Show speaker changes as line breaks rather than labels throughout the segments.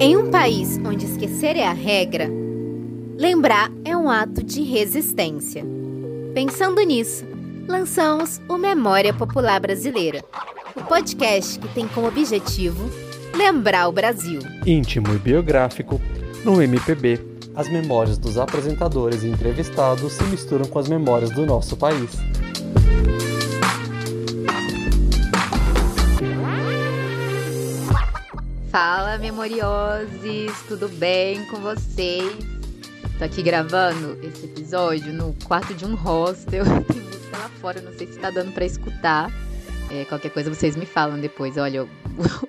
Em um país onde esquecer é a regra, lembrar é um ato de resistência. Pensando nisso, lançamos o Memória Popular Brasileira, o podcast que tem como objetivo lembrar o Brasil.
Íntimo e biográfico, no MPB, as memórias dos apresentadores e entrevistados se misturam com as memórias do nosso país.
Fala, memorioses! Tudo bem com vocês? Tô aqui gravando esse episódio no quarto de um hostel. Tem música lá fora, não sei se tá dando para escutar. É, qualquer coisa vocês me falam depois. Olha, o,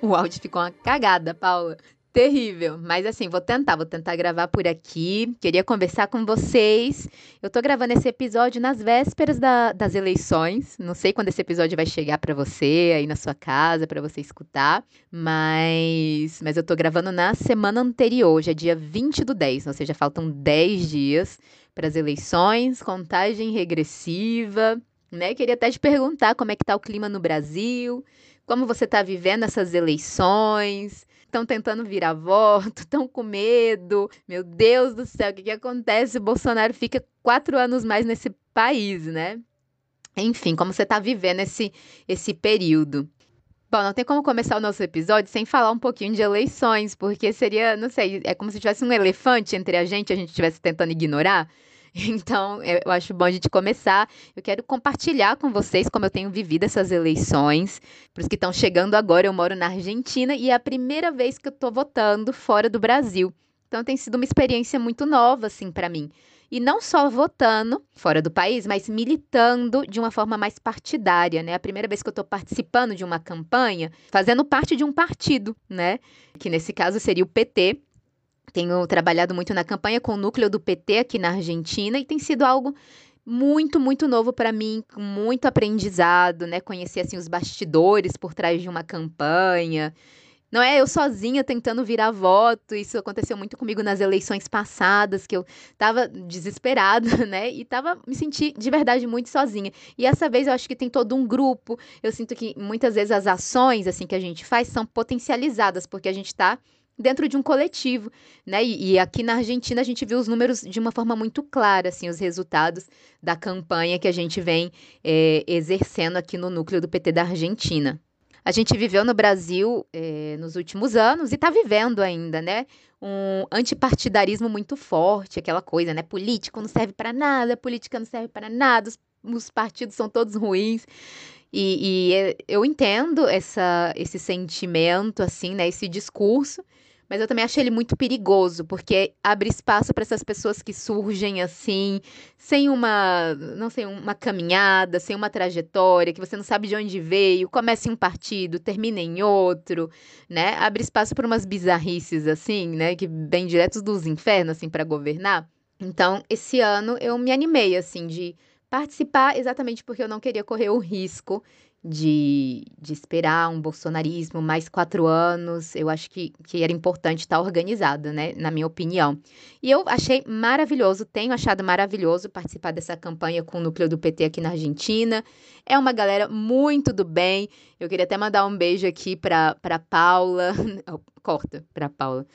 o áudio ficou uma cagada, Paula terrível. Mas assim, vou tentar, vou tentar gravar por aqui. Queria conversar com vocês. Eu tô gravando esse episódio nas vésperas da, das eleições. Não sei quando esse episódio vai chegar para você aí na sua casa para você escutar, mas mas eu tô gravando na semana anterior, hoje é dia 20 do 10, ou seja, faltam 10 dias para as eleições, contagem regressiva, né? Queria até te perguntar como é que tá o clima no Brasil, como você está vivendo essas eleições, estão tentando virar voto, estão com medo. Meu Deus do céu, o que, que acontece? O Bolsonaro fica quatro anos mais nesse país, né? Enfim, como você está vivendo esse, esse período. Bom, não tem como começar o nosso episódio sem falar um pouquinho de eleições, porque seria, não sei, é como se tivesse um elefante entre a gente, a gente estivesse tentando ignorar. Então, eu acho bom a gente começar. Eu quero compartilhar com vocês como eu tenho vivido essas eleições. Para os que estão chegando agora, eu moro na Argentina e é a primeira vez que eu estou votando fora do Brasil. Então, tem sido uma experiência muito nova, assim, para mim. E não só votando fora do país, mas militando de uma forma mais partidária, né? A primeira vez que eu estou participando de uma campanha, fazendo parte de um partido, né? Que nesse caso seria o PT, tenho trabalhado muito na campanha com o núcleo do PT aqui na Argentina e tem sido algo muito, muito novo para mim, muito aprendizado, né? Conhecer assim os bastidores por trás de uma campanha. Não é eu sozinha tentando virar voto. Isso aconteceu muito comigo nas eleições passadas, que eu tava desesperada, né? E tava me senti de verdade muito sozinha. E essa vez eu acho que tem todo um grupo. Eu sinto que muitas vezes as ações assim que a gente faz são potencializadas, porque a gente está dentro de um coletivo, né? E, e, aqui na Argentina a gente viu os números de uma forma muito clara, assim, os resultados da campanha que a gente vem é, exercendo aqui no núcleo do PT da Argentina. A gente viveu no Brasil é, nos últimos anos e está vivendo ainda, né? Um antipartidarismo muito forte, aquela coisa, né? Político não serve para nada, política não serve para nada, os, os partidos são todos ruins. E, e, eu entendo essa, esse sentimento, assim, né? Esse discurso. Mas eu também acho ele muito perigoso, porque abre espaço para essas pessoas que surgem assim, sem uma, não sei, uma caminhada, sem uma trajetória, que você não sabe de onde veio, começa em um partido, termina em outro, né? Abre espaço para umas bizarrices assim, né, que vem direto dos infernos assim para governar. Então, esse ano eu me animei assim de participar exatamente porque eu não queria correr o risco de, de esperar um bolsonarismo mais quatro anos. Eu acho que, que era importante estar organizada, né? Na minha opinião. E eu achei maravilhoso, tenho achado maravilhoso participar dessa campanha com o núcleo do PT aqui na Argentina. É uma galera muito do bem. Eu queria até mandar um beijo aqui para Paula. Corta, para Paula.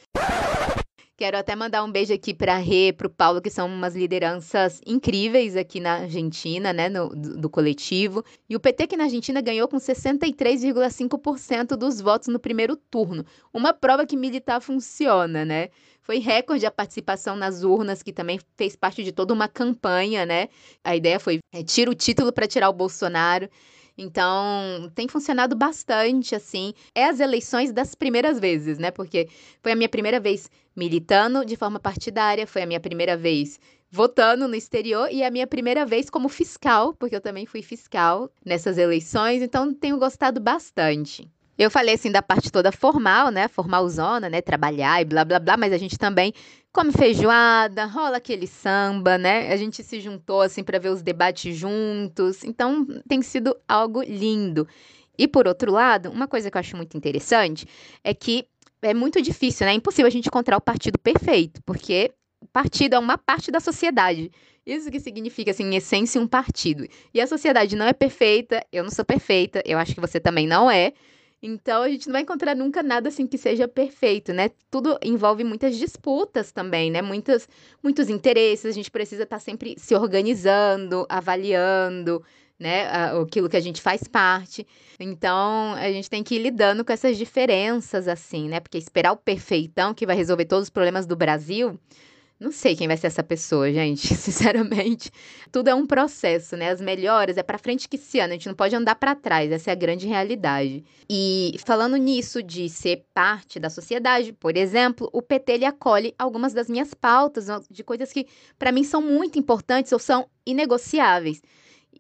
Quero até mandar um beijo aqui para a Rê, para o Paulo, que são umas lideranças incríveis aqui na Argentina, né, no, do, do coletivo. E o PT aqui na Argentina ganhou com 63,5% dos votos no primeiro turno. Uma prova que militar funciona, né? Foi recorde a participação nas urnas, que também fez parte de toda uma campanha, né? A ideia foi é, tira o título para tirar o Bolsonaro. Então, tem funcionado bastante, assim. É as eleições das primeiras vezes, né? Porque foi a minha primeira vez militando de forma partidária, foi a minha primeira vez votando no exterior e a minha primeira vez como fiscal, porque eu também fui fiscal nessas eleições, então tenho gostado bastante. Eu falei assim da parte toda formal, né? Formalzona, né? Trabalhar e blá blá blá, mas a gente também come feijoada, rola aquele samba, né? A gente se juntou assim para ver os debates juntos. Então tem sido algo lindo. E por outro lado, uma coisa que eu acho muito interessante é que é muito difícil, né? É impossível a gente encontrar o partido perfeito, porque o partido é uma parte da sociedade. Isso que significa, assim, em essência, um partido. E a sociedade não é perfeita, eu não sou perfeita, eu acho que você também não é. Então a gente não vai encontrar nunca nada assim que seja perfeito, né? Tudo envolve muitas disputas também, né? Muitas, muitos interesses, a gente precisa estar tá sempre se organizando, avaliando, né? Aquilo que a gente faz parte. Então, a gente tem que ir lidando com essas diferenças, assim, né? Porque esperar o perfeitão que vai resolver todos os problemas do Brasil não sei quem vai ser essa pessoa, gente, sinceramente. Tudo é um processo, né? As melhores é para frente que se anda, a gente não pode andar para trás, essa é a grande realidade. E falando nisso de ser parte da sociedade, por exemplo, o PT ele acolhe algumas das minhas pautas de coisas que para mim são muito importantes ou são inegociáveis.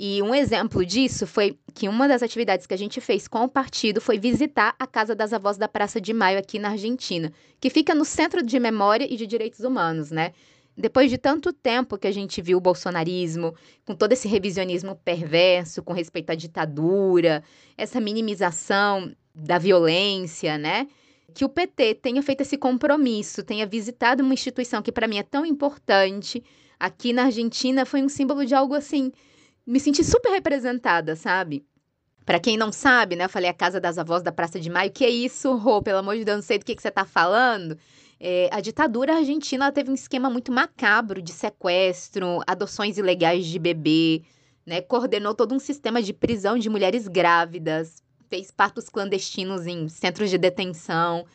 E um exemplo disso foi que uma das atividades que a gente fez com o partido foi visitar a Casa das Avós da Praça de Maio aqui na Argentina, que fica no Centro de Memória e de Direitos Humanos, né? Depois de tanto tempo que a gente viu o bolsonarismo, com todo esse revisionismo perverso com respeito à ditadura, essa minimização da violência, né? Que o PT tenha feito esse compromisso, tenha visitado uma instituição que para mim é tão importante aqui na Argentina, foi um símbolo de algo assim me senti super representada, sabe? Para quem não sabe, né, eu falei a Casa das Avós da Praça de Maio. Que é isso, Rô? Pelo amor de Deus, não sei do que, que você tá falando. É, a ditadura argentina teve um esquema muito macabro de sequestro, adoções ilegais de bebê, né? Coordenou todo um sistema de prisão de mulheres grávidas, fez partos clandestinos em centros de detenção,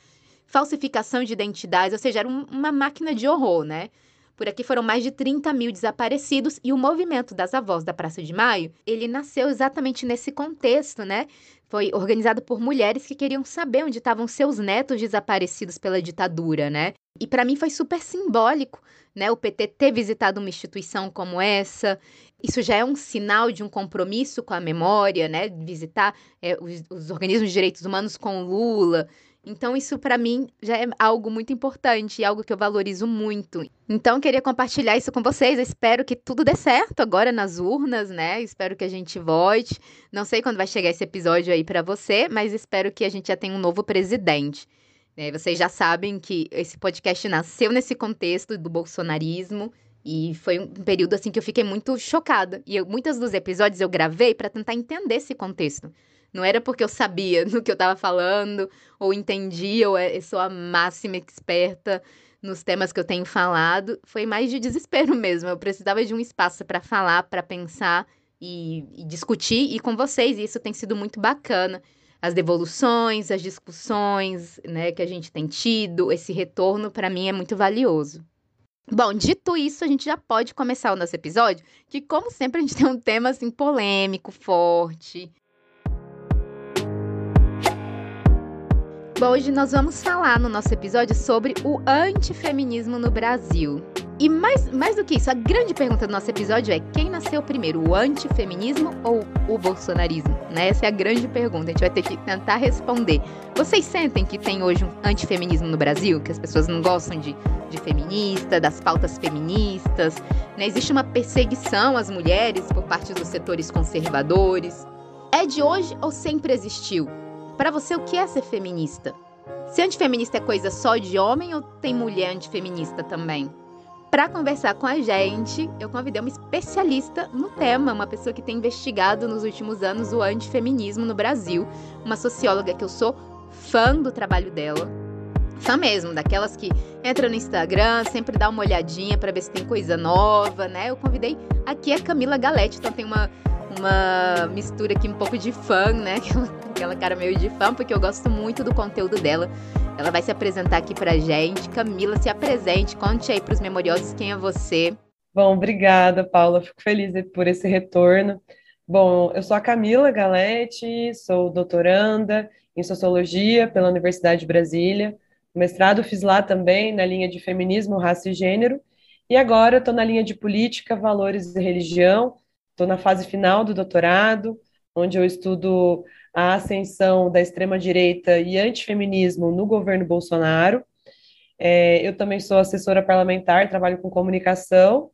falsificação de identidades, ou seja, era um, uma máquina de horror, né? Por aqui foram mais de 30 mil desaparecidos e o movimento das avós da Praça de Maio, ele nasceu exatamente nesse contexto, né? Foi organizado por mulheres que queriam saber onde estavam seus netos desaparecidos pela ditadura, né? E para mim foi super simbólico, né? O PT ter visitado uma instituição como essa. Isso já é um sinal de um compromisso com a memória, né? Visitar é, os, os organismos de direitos humanos com Lula. Então, isso para mim já é algo muito importante e algo que eu valorizo muito. Então, queria compartilhar isso com vocês. Eu espero que tudo dê certo agora nas urnas, né? Espero que a gente vote. Não sei quando vai chegar esse episódio aí para você, mas espero que a gente já tenha um novo presidente. É, vocês já sabem que esse podcast nasceu nesse contexto do bolsonarismo. E foi um período assim que eu fiquei muito chocada. E eu, muitos dos episódios eu gravei para tentar entender esse contexto. Não era porque eu sabia do que eu estava falando, ou entendia, ou é, eu sou a máxima experta nos temas que eu tenho falado. Foi mais de desespero mesmo. Eu precisava de um espaço para falar, para pensar e, e discutir, e com vocês. E isso tem sido muito bacana as devoluções, as discussões, né, que a gente tem tido, esse retorno para mim é muito valioso. Bom, dito isso, a gente já pode começar o nosso episódio, que como sempre a gente tem um tema assim polêmico, forte, Hoje nós vamos falar no nosso episódio sobre o antifeminismo no Brasil. E mais, mais do que isso, a grande pergunta do nosso episódio é: quem nasceu primeiro, o antifeminismo ou o bolsonarismo? Né? Essa é a grande pergunta, a gente vai ter que tentar responder. Vocês sentem que tem hoje um antifeminismo no Brasil? Que as pessoas não gostam de, de feminista, das pautas feministas? Né? Existe uma perseguição às mulheres por parte dos setores conservadores? É de hoje ou sempre existiu? Para você, o que é ser feminista? Se antifeminista é coisa só de homem ou tem mulher antifeminista também? Para conversar com a gente, eu convidei uma especialista no tema, uma pessoa que tem investigado nos últimos anos o antifeminismo no Brasil, uma socióloga que eu sou fã do trabalho dela. Fã mesmo, daquelas que entra no Instagram, sempre dá uma olhadinha para ver se tem coisa nova, né? Eu convidei aqui a Camila Galete, então tem uma uma mistura aqui um pouco de fã, né? Aquela cara meio de fã, porque eu gosto muito do conteúdo dela. Ela vai se apresentar aqui pra gente. Camila, se apresente, conte aí pros memoriosos quem é você.
Bom, obrigada, Paula. Fico feliz por esse retorno. Bom, eu sou a Camila Galete, sou doutoranda em Sociologia pela Universidade de Brasília. Mestrado fiz lá também, na linha de Feminismo, Raça e Gênero. E agora estou na linha de Política, Valores e Religião, Estou na fase final do doutorado, onde eu estudo a ascensão da extrema-direita e antifeminismo no governo Bolsonaro. É, eu também sou assessora parlamentar, trabalho com comunicação.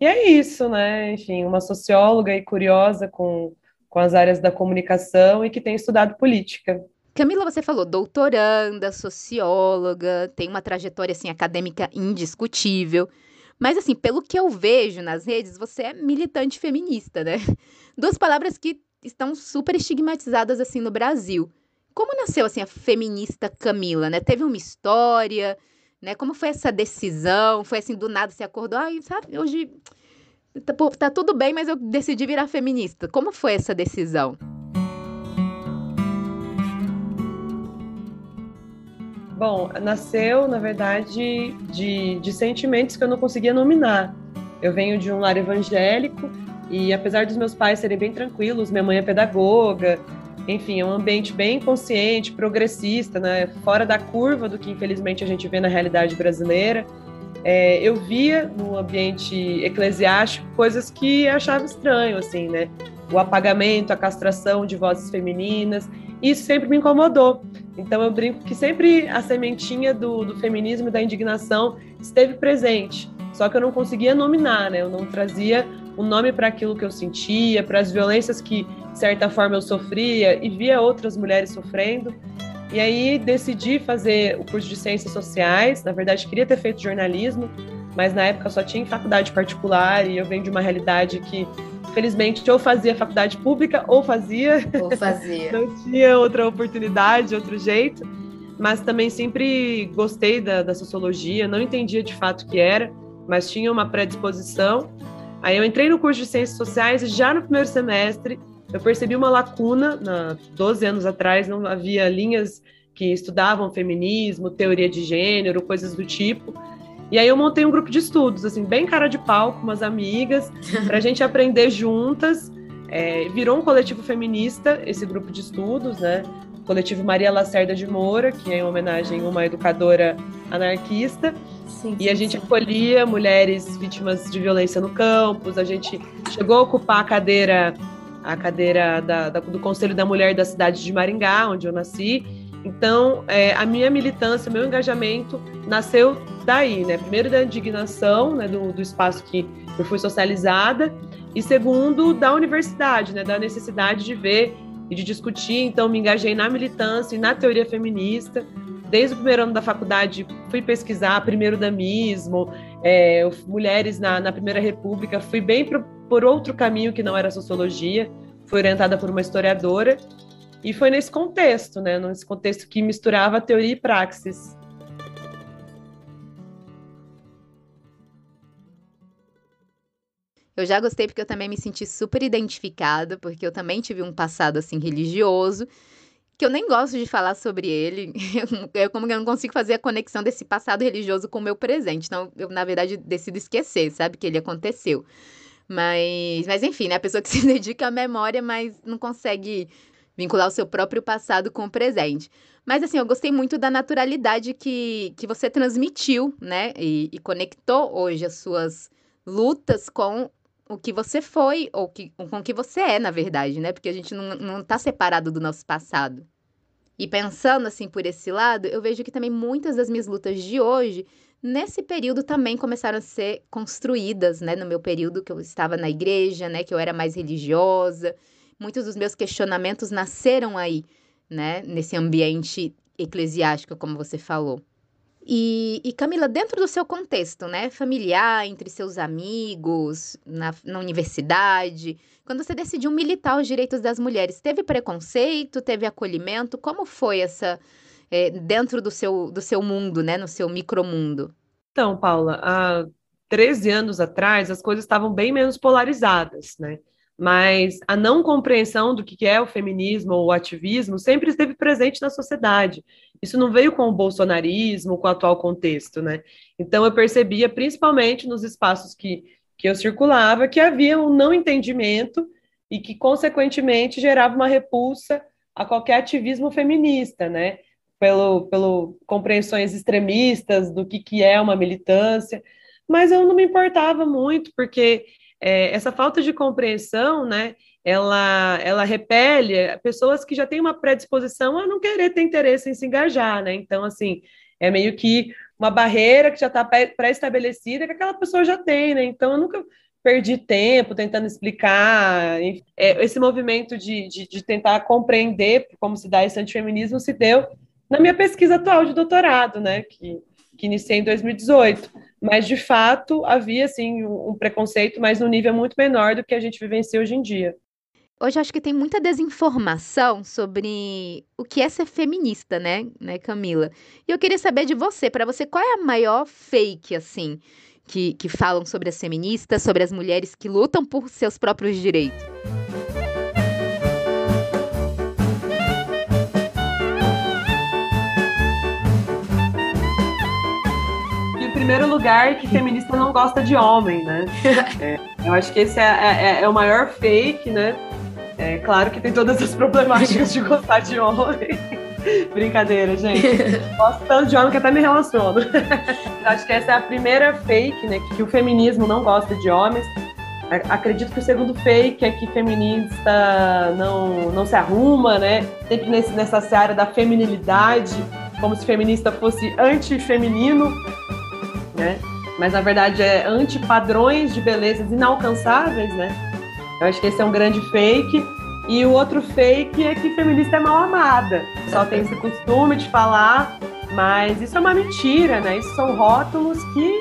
E é isso, né? Enfim, uma socióloga e curiosa com, com as áreas da comunicação e que tem estudado política.
Camila, você falou doutoranda, socióloga, tem uma trajetória assim acadêmica indiscutível. Mas, assim, pelo que eu vejo nas redes, você é militante feminista, né? Duas palavras que estão super estigmatizadas, assim, no Brasil. como nasceu assim a feminista Camila, né? Teve uma história, né? Como foi essa decisão? Foi assim do nada você acordou, ai, sabe, hoje tá, tá tudo bem, mas eu decidi virar feminista. Como foi essa decisão?
Bom, nasceu, na verdade, de, de sentimentos que eu não conseguia nominar. Eu venho de um lar evangélico e, apesar dos meus pais serem bem tranquilos, minha mãe é pedagoga, enfim, é um ambiente bem consciente, progressista, né? fora da curva do que, infelizmente, a gente vê na realidade brasileira. É, eu via no ambiente eclesiástico coisas que achava estranho, assim, né? O apagamento, a castração de vozes femininas. Isso sempre me incomodou. Então eu brinco que sempre a sementinha do, do feminismo e da indignação esteve presente. Só que eu não conseguia nominar, né? Eu não trazia um nome para aquilo que eu sentia, para as violências que, de certa forma, eu sofria e via outras mulheres sofrendo. E aí decidi fazer o curso de Ciências Sociais. Na verdade, queria ter feito jornalismo, mas na época só tinha faculdade particular e eu venho de uma realidade que Felizmente, ou fazia faculdade pública ou fazia.
Ou fazia.
Não tinha outra oportunidade, outro jeito. Mas também sempre gostei da, da sociologia, não entendia de fato o que era, mas tinha uma predisposição. Aí eu entrei no curso de Ciências Sociais e já no primeiro semestre eu percebi uma lacuna, na, 12 anos atrás não havia linhas que estudavam feminismo, teoria de gênero, coisas do tipo. E aí eu montei um grupo de estudos, assim, bem cara de pau, com umas amigas, para a gente aprender juntas. É, virou um coletivo feminista, esse grupo de estudos, né? O coletivo Maria Lacerda de Moura, que é em homenagem a uma educadora anarquista. Sim, e a gente sim. acolhia mulheres vítimas de violência no campus, a gente chegou a ocupar a cadeira a cadeira da, da, do Conselho da Mulher da cidade de Maringá, onde eu nasci. Então, é, a minha militância, meu engajamento nasceu daí, né? Primeiro da indignação, né, do, do espaço que eu fui socializada, e segundo da universidade, né, da necessidade de ver e de discutir. Então, me engajei na militância e na teoria feminista. Desde o primeiro ano da faculdade, fui pesquisar primeiro damismo, é, mulheres na, na Primeira República. Fui bem pro, por outro caminho que não era sociologia. Fui orientada por uma historiadora. E foi nesse contexto, né, nesse contexto que misturava teoria e praxis.
Eu já gostei porque eu também me senti super identificada, porque eu também tive um passado assim religioso, que eu nem gosto de falar sobre ele. Eu, como que eu não consigo fazer a conexão desse passado religioso com o meu presente. Então, eu na verdade decido esquecer, sabe, que ele aconteceu. Mas, mas enfim, né, a pessoa que se dedica à memória, mas não consegue vincular o seu próprio passado com o presente. Mas assim, eu gostei muito da naturalidade que, que você transmitiu, né? E, e conectou hoje as suas lutas com o que você foi, ou que, com o que você é, na verdade, né? Porque a gente não, não tá separado do nosso passado. E pensando assim por esse lado, eu vejo que também muitas das minhas lutas de hoje, nesse período também começaram a ser construídas, né? No meu período que eu estava na igreja, né? Que eu era mais religiosa. Muitos dos meus questionamentos nasceram aí, né? Nesse ambiente eclesiástico, como você falou. E, e, Camila, dentro do seu contexto, né, familiar, entre seus amigos, na, na, universidade, quando você decidiu militar os direitos das mulheres, teve preconceito, teve acolhimento? Como foi essa é, dentro do seu, do seu mundo, né, no seu micromundo?
Então, Paula, há 13 anos atrás as coisas estavam bem menos polarizadas, né? Mas a não compreensão do que é o feminismo ou o ativismo sempre esteve presente na sociedade. Isso não veio com o bolsonarismo, com o atual contexto, né? Então eu percebia, principalmente nos espaços que, que eu circulava, que havia um não entendimento e que, consequentemente, gerava uma repulsa a qualquer ativismo feminista, né? Pelo, pelo compreensões extremistas do que, que é uma militância. Mas eu não me importava muito, porque é, essa falta de compreensão, né, ela, ela repele pessoas que já têm uma predisposição a não querer ter interesse em se engajar, né? Então, assim, é meio que uma barreira que já está pré-estabelecida que aquela pessoa já tem, né? Então, eu nunca perdi tempo tentando explicar. É, esse movimento de, de, de, tentar compreender como se dá esse antifeminismo se deu na minha pesquisa atual de doutorado, né? Que, que iniciei em 2018 mas de fato havia assim um preconceito, mas num nível muito menor do que a gente vivencia hoje em dia.
Hoje acho que tem muita desinformação sobre o que é ser feminista, né, né, Camila? E eu queria saber de você, para você, qual é a maior fake, assim, que, que falam sobre as feministas, sobre as mulheres que lutam por seus próprios direitos?
Primeiro lugar que feminista não gosta de homem, né? É, eu acho que esse é, é, é, o maior fake, né? É claro que tem todas as problemáticas de gostar de homem. Brincadeira, gente. Gosto tanto de homem que até me relaciono. acho que essa é a primeira fake, né? Que, o feminismo não gosta de homens. Acredito que o segundo fake é que feminista não, não se arruma, né? Sempre nesse, nessa área da feminilidade, como se feminista fosse antifeminino né? Mas na verdade é anti-padrões de belezas inalcançáveis, né? Eu acho que esse é um grande fake. E o outro fake é que feminista é mal amada. Só tem esse costume de falar, mas isso é uma mentira, né? Isso são rótulos que,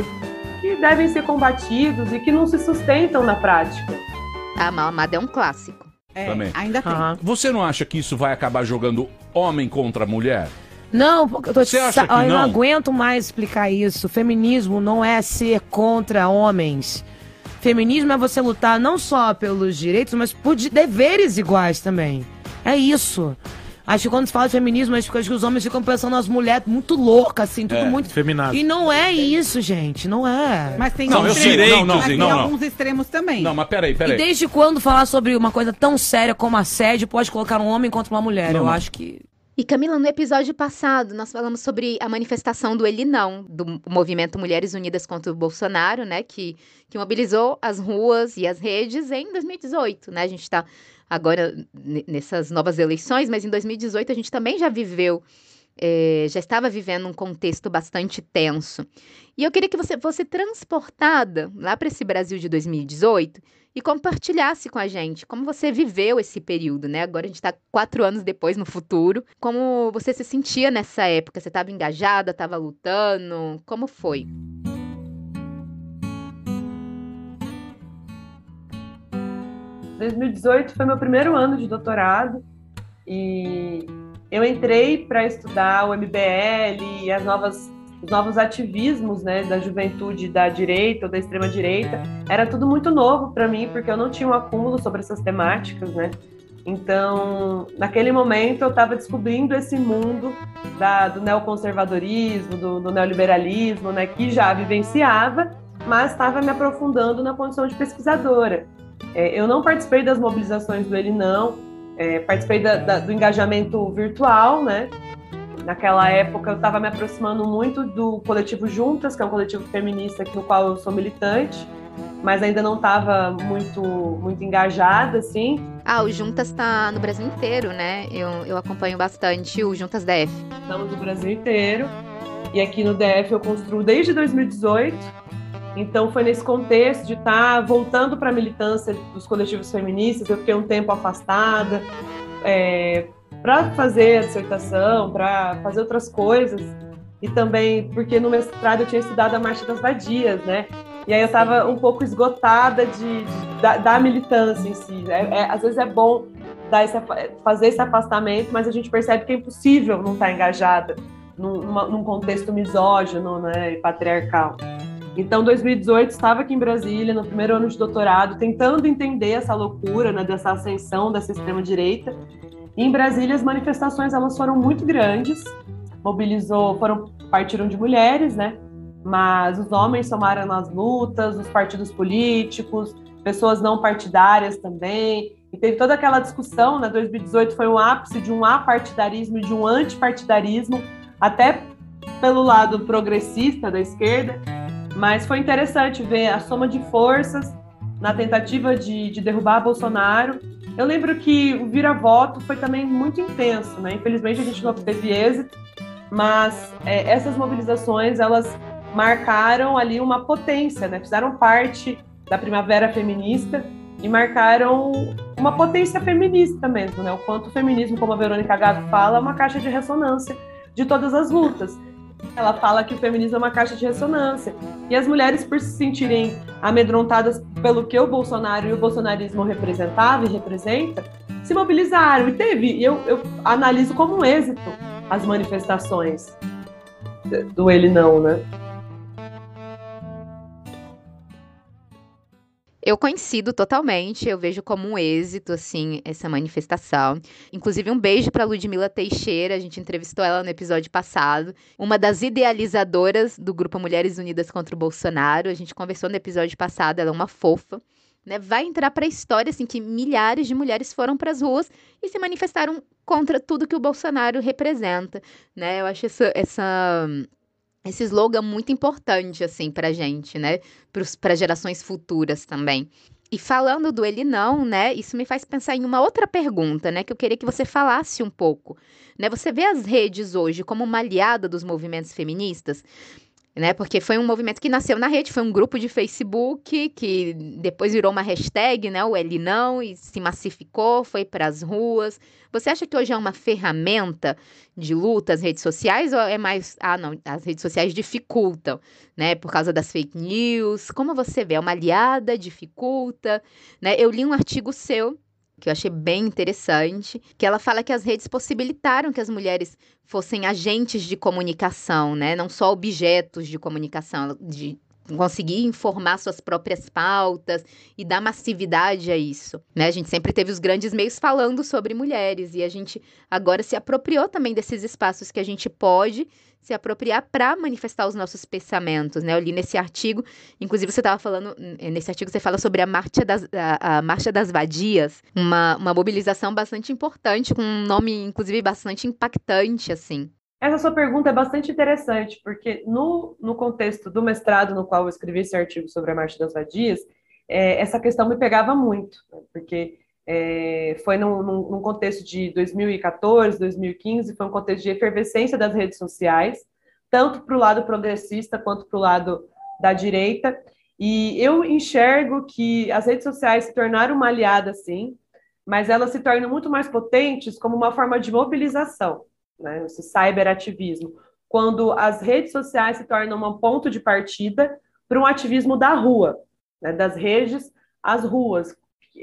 que devem ser combatidos e que não se sustentam na prática.
A mal amada é um clássico.
É, Também. ainda tem. Uhum. Você não acha que isso vai acabar jogando homem contra mulher?
Não, porque eu tô Você acha que eu não? não aguento mais explicar isso. Feminismo não é ser contra homens. Feminismo é você lutar não só pelos direitos, mas por deveres iguais também. É isso. Acho que quando se fala de feminismo, acho que os homens ficam pensando nas mulheres muito loucas, assim, tudo é, muito.
Feminado.
E não é isso, gente. Não é.
Mas tem, não, eu sei, não, não,
mas
tem não,
alguns extremos também.
Não, mas peraí, peraí.
E desde quando falar sobre uma coisa tão séria como assédio pode colocar um homem contra uma mulher? Não, eu acho que.
E Camila, no episódio passado, nós falamos sobre a manifestação do Ele Não, do movimento Mulheres Unidas contra o Bolsonaro, né, que, que mobilizou as ruas e as redes em 2018, né? A gente está agora nessas novas eleições, mas em 2018 a gente também já viveu é, já estava vivendo um contexto bastante tenso. E eu queria que você fosse transportada lá para esse Brasil de 2018 e compartilhasse com a gente como você viveu esse período, né? Agora a gente está quatro anos depois no futuro. Como você se sentia nessa época? Você estava engajada, estava lutando? Como foi?
Em 2018 foi meu primeiro ano de doutorado e eu entrei para estudar o MBL e as novas os novos ativismos né, da juventude da direita ou da extrema direita, era tudo muito novo para mim, porque eu não tinha um acúmulo sobre essas temáticas, né? Então, naquele momento, eu estava descobrindo esse mundo da, do neoconservadorismo, do, do neoliberalismo, né, que já vivenciava, mas estava me aprofundando na condição de pesquisadora. É, eu não participei das mobilizações do Ele Não, é, participei da, da, do engajamento virtual, né? Naquela época eu estava me aproximando muito do coletivo Juntas, que é um coletivo feminista no qual eu sou militante, mas ainda não estava muito muito engajada, assim.
Ah, o Juntas está no Brasil inteiro, né? Eu, eu acompanho bastante o Juntas DF.
Estamos no Brasil inteiro. E aqui no DF eu construo desde 2018. Então foi nesse contexto de estar tá voltando para a militância dos coletivos feministas. Eu fiquei um tempo afastada, é, para fazer a dissertação, para fazer outras coisas. E também porque no mestrado eu tinha estudado a Marcha das Vadias, né? E aí eu estava um pouco esgotada de, de da, da, militância em si. É, é, às vezes é bom dar esse, fazer esse afastamento, mas a gente percebe que é impossível não estar engajada num, num contexto misógino né, e patriarcal. Então, 2018, estava aqui em Brasília, no primeiro ano de doutorado, tentando entender essa loucura né, dessa ascensão dessa extrema-direita em Brasília, as manifestações elas foram muito grandes, mobilizou, foram partiram de mulheres, né? Mas os homens tomaram nas lutas, os partidos políticos, pessoas não partidárias também. E teve toda aquela discussão, né? 2018 foi um ápice de um apartidarismo e de um antipartidarismo, até pelo lado progressista da esquerda. Mas foi interessante ver a soma de forças na tentativa de, de derrubar Bolsonaro eu lembro que o vira-voto foi também muito intenso, né? Infelizmente a gente não teve êxito, mas é, essas mobilizações elas marcaram ali uma potência, né? Fizeram parte da primavera feminista e marcaram uma potência feminista mesmo, né? O quanto o feminismo, como a Verônica Gato fala, é uma caixa de ressonância de todas as lutas. Ela fala que o feminismo é uma caixa de ressonância. E as mulheres, por se sentirem amedrontadas pelo que o Bolsonaro e o bolsonarismo representava e representa, se mobilizaram. E teve, eu, eu analiso como um êxito as manifestações do ele não, né?
Eu coincido totalmente, eu vejo como um êxito, assim, essa manifestação. Inclusive, um beijo para Ludmila Teixeira, a gente entrevistou ela no episódio passado, uma das idealizadoras do grupo Mulheres Unidas contra o Bolsonaro. A gente conversou no episódio passado, ela é uma fofa. Né, vai entrar para a história assim que milhares de mulheres foram para as ruas e se manifestaram contra tudo que o Bolsonaro representa, né? Eu acho essa, essa esse slogan muito importante, assim, pra gente, né? Para gerações futuras também. E falando do ele não, né? Isso me faz pensar em uma outra pergunta, né? Que eu queria que você falasse um pouco. Né? Você vê as redes hoje como uma aliada dos movimentos feministas? Né? Porque foi um movimento que nasceu na rede, foi um grupo de Facebook que depois virou uma hashtag, né? O Ele Não, e se massificou, foi para as ruas. Você acha que hoje é uma ferramenta de luta as redes sociais ou é mais. Ah, não, as redes sociais dificultam, né? Por causa das fake news. Como você vê? É uma aliada, dificulta, né? Eu li um artigo seu que eu achei bem interessante, que ela fala que as redes possibilitaram que as mulheres fossem agentes de comunicação, né? Não só objetos de comunicação, de conseguir informar suas próprias pautas e dar massividade a isso, né? A gente sempre teve os grandes meios falando sobre mulheres e a gente agora se apropriou também desses espaços que a gente pode se apropriar para manifestar os nossos pensamentos, né? Eu li nesse artigo, inclusive você estava falando, nesse artigo você fala sobre a Marcha das, a, a Marcha das Vadias, uma, uma mobilização bastante importante, com um nome, inclusive, bastante impactante, assim.
Essa sua pergunta é bastante interessante, porque no, no contexto do mestrado no qual eu escrevi esse artigo sobre a Marcha das Vadias, é, essa questão me pegava muito, né? porque é, foi num, num, contexto de 2014, 2015, foi um contexto de efervescência das redes sociais, tanto para o lado progressista quanto para o lado da direita. E eu enxergo que as redes sociais se tornaram uma aliada, sim, mas elas se tornam muito mais potentes como uma forma de mobilização, né? esse cyberativismo, quando as redes sociais se tornam um ponto de partida para um ativismo da rua, né? das redes às ruas,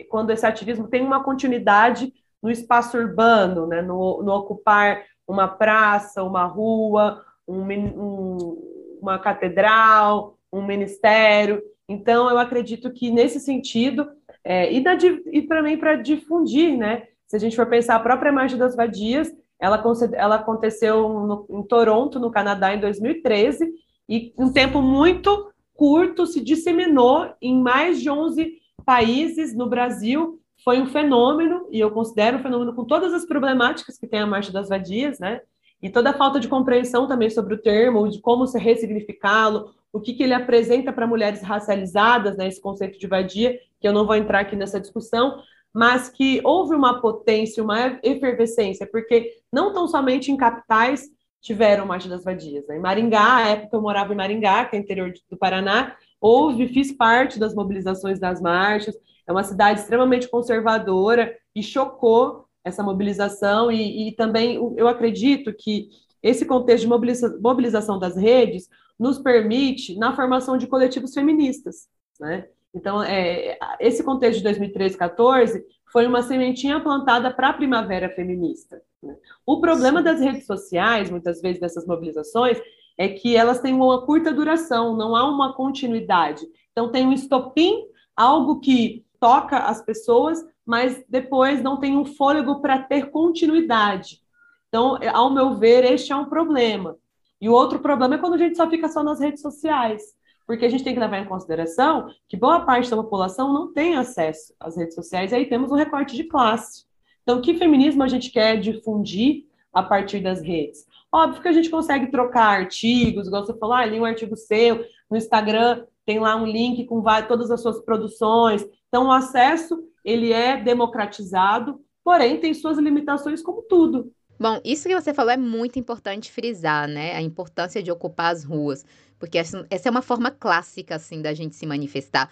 quando esse ativismo tem uma continuidade no espaço urbano, né, no, no ocupar uma praça, uma rua, um, um, uma catedral, um ministério. Então, eu acredito que nesse sentido, é, e, e também para difundir, né? Se a gente for pensar a própria Marcha das Vadias, ela, ela aconteceu no, em Toronto, no Canadá, em 2013, e um tempo muito curto se disseminou em mais de 11 países no Brasil foi um fenômeno, e eu considero um fenômeno com todas as problemáticas que tem a Marcha das Vadias, né? E toda a falta de compreensão também sobre o termo, de como se ressignificá-lo, o que, que ele apresenta para mulheres racializadas, né? Esse conceito de vadia, que eu não vou entrar aqui nessa discussão, mas que houve uma potência, uma efervescência, porque não tão somente em capitais tiveram Marcha das Vadias. Né? Em Maringá, a época eu morava em Maringá, que é interior do Paraná, houve, fiz parte das mobilizações das marchas, é uma cidade extremamente conservadora e chocou essa mobilização, e, e também eu acredito que esse contexto de mobiliza mobilização das redes nos permite na formação de coletivos feministas, né? Então, é, esse contexto de 2013, 14 foi uma sementinha plantada para a primavera feminista. Né? O problema das redes sociais, muitas vezes dessas mobilizações, é que elas têm uma curta duração, não há uma continuidade. Então, tem um estopim, algo que toca as pessoas, mas depois não tem um fôlego para ter continuidade. Então, ao meu ver, este é um problema. E o outro problema é quando a gente só fica só nas redes sociais, porque a gente tem que levar em consideração que boa parte da população não tem acesso às redes sociais, e aí temos um recorte de classe. Então, que feminismo a gente quer difundir a partir das redes? Óbvio que a gente consegue trocar artigos, igual você falou, ah, li um artigo seu, no Instagram tem lá um link com todas as suas produções. Então, o acesso, ele é democratizado, porém tem suas limitações como tudo.
Bom, isso que você falou é muito importante frisar, né? A importância de ocupar as ruas, porque essa, essa é uma forma clássica, assim, da gente se manifestar.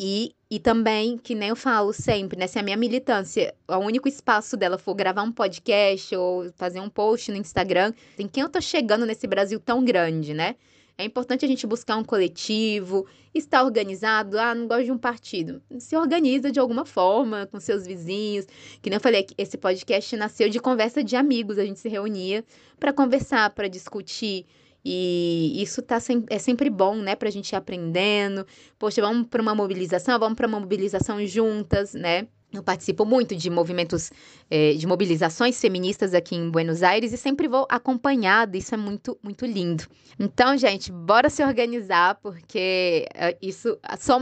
E E também, que nem eu falo sempre, né? Se a minha militância, o único espaço dela for gravar um podcast ou fazer um post no Instagram, em quem eu tô chegando nesse Brasil tão grande, né? É importante a gente buscar um coletivo, estar organizado. Ah, não gosto de um partido. Se organiza de alguma forma com seus vizinhos. Que nem eu falei, esse podcast nasceu de conversa de amigos. A gente se reunia para conversar, para discutir. E isso tá sem, é sempre bom, né, pra gente ir aprendendo. Poxa, vamos para uma mobilização, vamos para uma mobilização juntas, né? Eu participo muito de movimentos, é, de mobilizações feministas aqui em Buenos Aires e sempre vou acompanhada. Isso é muito, muito lindo. Então, gente, bora se organizar, porque é, isso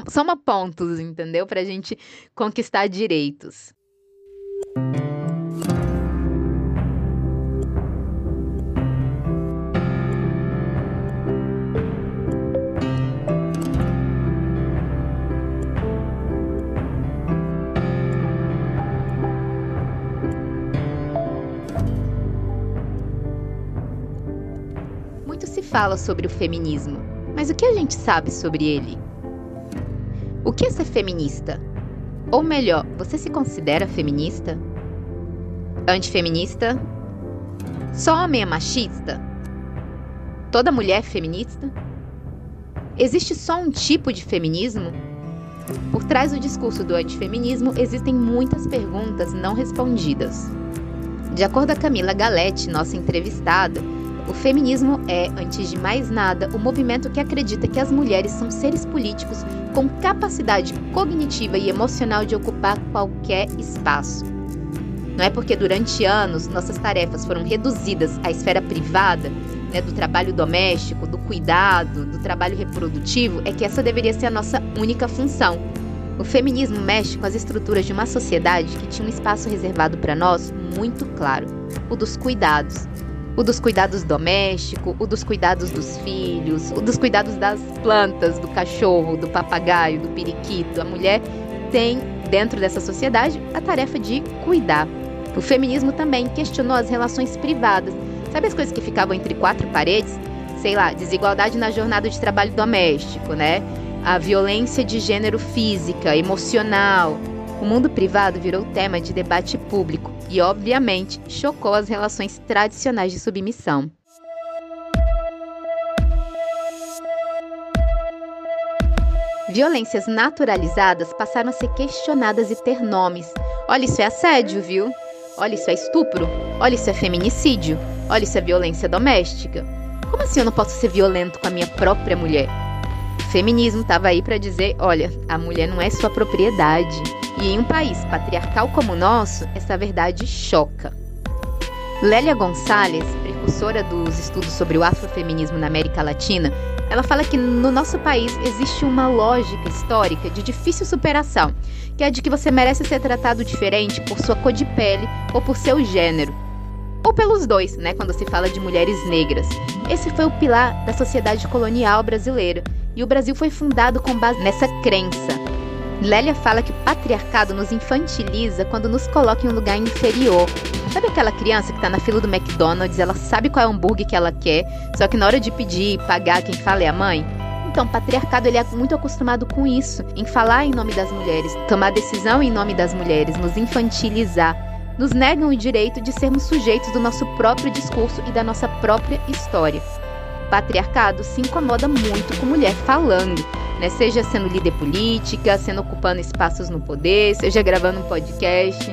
soma, pontos, entendeu? Para a gente conquistar direitos. Fala sobre o feminismo, mas o que a gente sabe sobre ele? O que é ser feminista? Ou melhor, você se considera feminista? Antifeminista? Só homem é machista? Toda mulher é feminista? Existe só um tipo de feminismo? Por trás do discurso do antifeminismo existem muitas perguntas não respondidas. De acordo com Camila Galete, nossa entrevistada, o feminismo é, antes de mais nada, o movimento que acredita que as mulheres são seres políticos com capacidade cognitiva e emocional de ocupar qualquer espaço. Não é porque durante anos nossas tarefas foram reduzidas à esfera privada, né, do trabalho doméstico, do cuidado, do trabalho reprodutivo, é que essa deveria ser a nossa única função. O feminismo mexe com as estruturas de uma sociedade que tinha um espaço reservado para nós muito claro: o dos cuidados, o dos cuidados domésticos, o dos cuidados dos filhos, o dos cuidados das plantas, do cachorro, do papagaio, do periquito. A mulher tem, dentro dessa sociedade, a tarefa de cuidar. O feminismo também questionou as relações privadas. Sabe as coisas que ficavam entre quatro paredes? Sei lá, desigualdade na jornada de trabalho doméstico, né? A violência de gênero física, emocional, o mundo privado virou tema de debate público e, obviamente, chocou as relações tradicionais de submissão. Violências naturalizadas passaram a ser questionadas e ter nomes. Olha, isso é assédio, viu? Olha, isso é estupro. Olha, isso é feminicídio. Olha, isso é violência doméstica. Como assim eu não posso ser violento com a minha própria mulher? O feminismo estava aí para dizer: olha, a mulher não é sua propriedade. E em um país patriarcal como o nosso, essa verdade choca. Lélia Gonçalves, precursora dos estudos sobre o afrofeminismo na América Latina, ela fala que no nosso país existe uma lógica histórica de difícil superação, que é de que você merece ser tratado diferente por sua cor de pele ou por seu gênero. Ou pelos dois, né, quando se fala de mulheres negras. Esse foi o pilar da sociedade colonial brasileira, e o Brasil foi fundado com base nessa crença. Lélia fala que patriarcado nos infantiliza quando nos coloca em um lugar inferior. Sabe aquela criança que está na fila do McDonald's, ela sabe qual é o hambúrguer que ela quer, só que na hora de pedir e pagar, quem fala é a mãe? Então, o patriarcado ele é muito acostumado com isso, em falar em nome das mulheres, tomar decisão em nome das mulheres, nos infantilizar. Nos negam o direito de sermos sujeitos do nosso próprio discurso e da nossa própria história. O patriarcado se incomoda muito com mulher falando, né? Seja sendo líder política, sendo ocupando espaços no poder, seja gravando um podcast.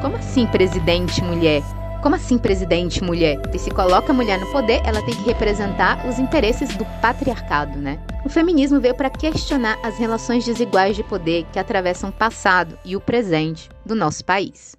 Como assim, presidente mulher? Como assim, presidente mulher? E se coloca a mulher no poder, ela tem que representar os interesses do patriarcado, né? O feminismo veio para questionar as relações desiguais de poder que atravessam o passado e o presente do nosso país.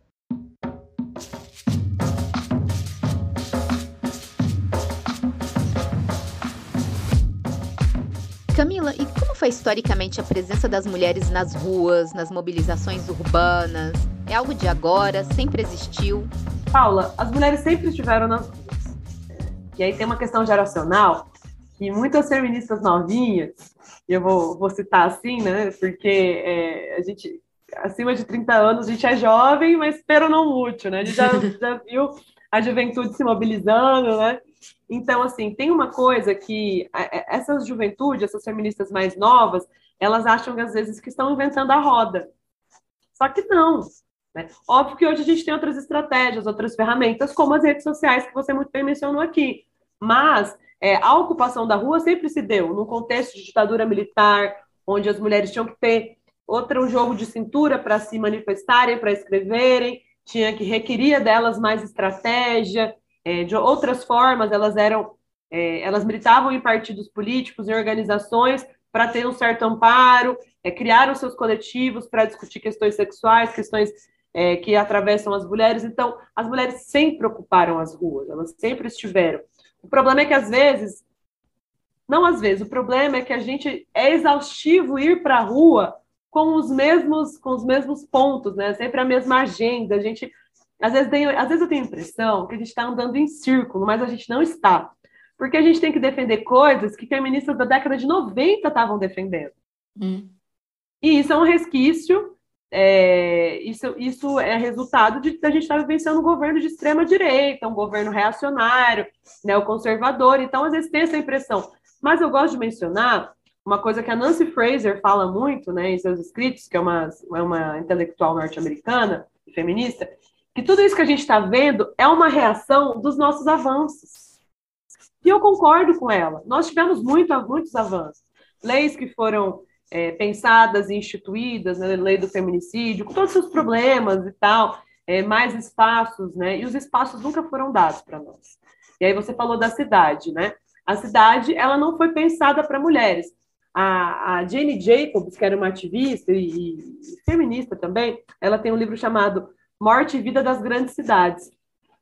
Camila, e foi historicamente a presença das mulheres nas ruas, nas mobilizações urbanas? É algo de agora? Sempre existiu?
Paula, as mulheres sempre estiveram nas ruas. E aí tem uma questão geracional que muitas feministas novinhas, eu vou, vou citar assim, né? Porque é, a gente, acima de 30 anos, a gente é jovem, mas espero não útil, né? A gente já, já viu a juventude se mobilizando, né? Então, assim, tem uma coisa que essas juventudes, essas feministas mais novas, elas acham que às vezes que estão inventando a roda. Só que não. Né? Óbvio que hoje a gente tem outras estratégias, outras ferramentas, como as redes sociais, que você muito bem mencionou aqui. Mas é, a ocupação da rua sempre se deu num contexto de ditadura militar, onde as mulheres tinham que ter outro jogo de cintura para se manifestarem, para escreverem, tinha que requeria delas mais estratégia, é, de outras formas, elas eram, é, elas militavam em partidos políticos, em organizações, para ter um certo amparo, é, criaram seus coletivos para discutir questões sexuais, questões é, que atravessam as mulheres. Então, as mulheres sempre ocuparam as ruas, elas sempre estiveram. O problema é que, às vezes, não às vezes, o problema é que a gente é exaustivo ir para a rua com os mesmos com os mesmos pontos, né? Sempre a mesma agenda. A gente às vezes, tem, às vezes eu tenho a impressão que a gente está andando em círculo, mas a gente não está. Porque a gente tem que defender coisas que feministas da década de 90 estavam defendendo. Hum. E isso é um resquício, é, isso, isso é resultado de a gente estar tá vivenciando um governo de extrema direita, um governo reacionário, neoconservador. Então, às vezes tem essa impressão. Mas eu gosto de mencionar uma coisa que a Nancy Fraser fala muito né, em seus escritos, que é uma, é uma intelectual norte-americana, feminista, que tudo isso que a gente está vendo é uma reação dos nossos avanços. E eu concordo com ela. Nós tivemos muito, muitos avanços. Leis que foram é, pensadas e instituídas, né, lei do feminicídio, com todos os seus problemas e tal, é, mais espaços, né? E os espaços nunca foram dados para nós. E aí você falou da cidade, né? A cidade, ela não foi pensada para mulheres. A, a, Jane Jacobs, que era uma ativista e, e feminista também, ela tem um livro chamado Morte e Vida das Grandes Cidades.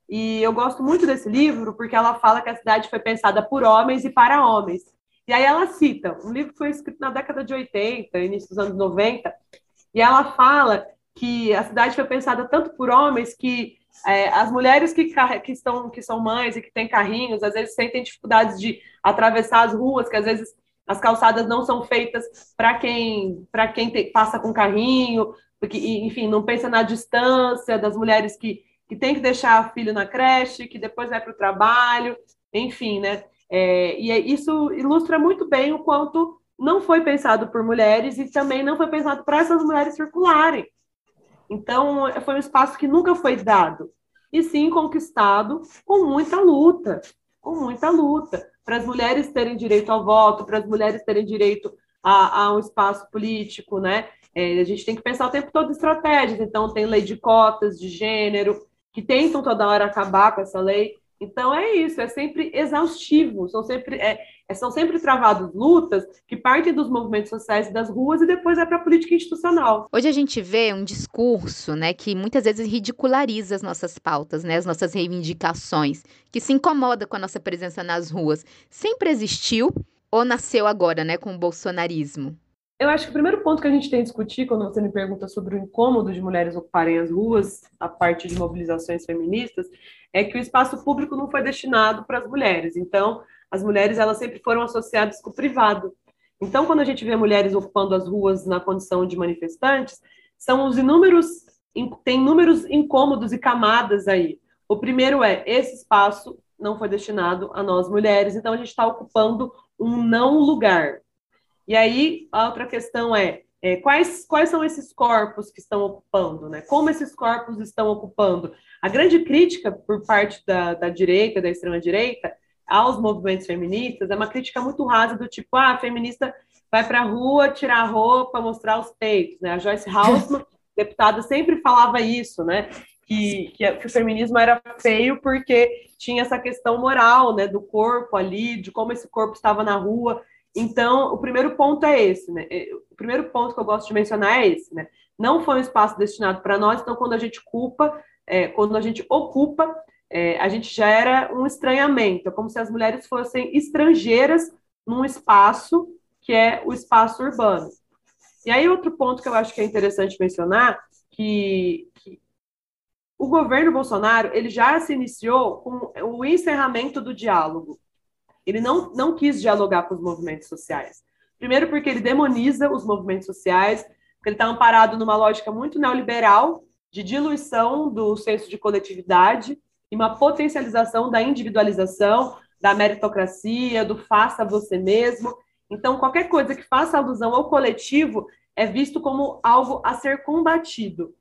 E eu gosto muito desse livro porque ela fala que a cidade foi pensada por homens e para homens. E aí ela cita um livro que foi escrito na década de 80, início dos anos 90, e ela fala que a cidade foi pensada tanto por homens que é, as mulheres que, que, estão, que são mães e que têm carrinhos, às vezes sentem dificuldades de atravessar as ruas, que às vezes as calçadas não são feitas para quem para quem te, passa com carrinho, porque, enfim, não pensa na distância das mulheres que que tem que deixar filho na creche, que depois vai para o trabalho, enfim, né? É, e é, isso ilustra muito bem o quanto não foi pensado por mulheres e também não foi pensado para essas mulheres circularem. Então, foi um espaço que nunca foi dado, e sim conquistado com muita luta, com muita luta, para as mulheres terem direito ao voto, para as mulheres terem direito a, a um espaço político, né? É, a gente tem que pensar o tempo todo em estratégias, então tem lei de cotas de gênero, que tentam toda hora acabar com essa lei. Então é isso, é sempre exaustivo, são sempre, é, é são sempre travadas lutas que partem dos movimentos sociais e das ruas e depois é para a política institucional.
Hoje a gente vê um discurso, né, que muitas vezes ridiculariza as nossas pautas, né, as nossas reivindicações, que se incomoda com a nossa presença nas ruas. Sempre existiu ou nasceu agora, né, com o bolsonarismo?
Eu acho que o primeiro ponto que a gente tem que discutir quando você me pergunta sobre o incômodo de mulheres ocuparem as ruas a partir de mobilizações feministas é que o espaço público não foi destinado para as mulheres. Então, as mulheres elas sempre foram associadas com o privado. Então, quando a gente vê mulheres ocupando as ruas na condição de manifestantes, são os inúmeros tem inúmeros incômodos e camadas aí. O primeiro é esse espaço não foi destinado a nós mulheres, então a gente está ocupando um não lugar. E aí, a outra questão é, é, quais, quais são esses corpos que estão ocupando, né? Como esses corpos estão ocupando? A grande crítica por parte da, da direita, da extrema-direita, aos movimentos feministas é uma crítica muito rasa do tipo, ah, a feminista vai para a rua tirar a roupa, mostrar os peitos, né? A Joyce Hausman, deputada, sempre falava isso, né? Que, que, que, o feminismo era feio porque tinha essa questão moral, né, do corpo ali, de como esse corpo estava na rua. Então, o primeiro ponto é esse, né? É, o primeiro ponto que eu gosto de mencionar é esse, né? Não foi um espaço destinado para nós, então quando a gente culpa, é, quando a gente ocupa, é, a gente gera um estranhamento, é como se as mulheres fossem estrangeiras num espaço que é o espaço urbano. E aí outro ponto que eu acho que é interessante mencionar, que, que o governo Bolsonaro ele já se iniciou com o encerramento do diálogo. Ele não, não quis dialogar com os movimentos sociais. Primeiro, porque ele demoniza os movimentos sociais, porque ele está amparado numa lógica muito neoliberal de diluição do senso de coletividade e uma potencialização da individualização, da meritocracia, do faça você mesmo. Então, qualquer coisa que faça alusão ao coletivo é visto como algo a ser combatido.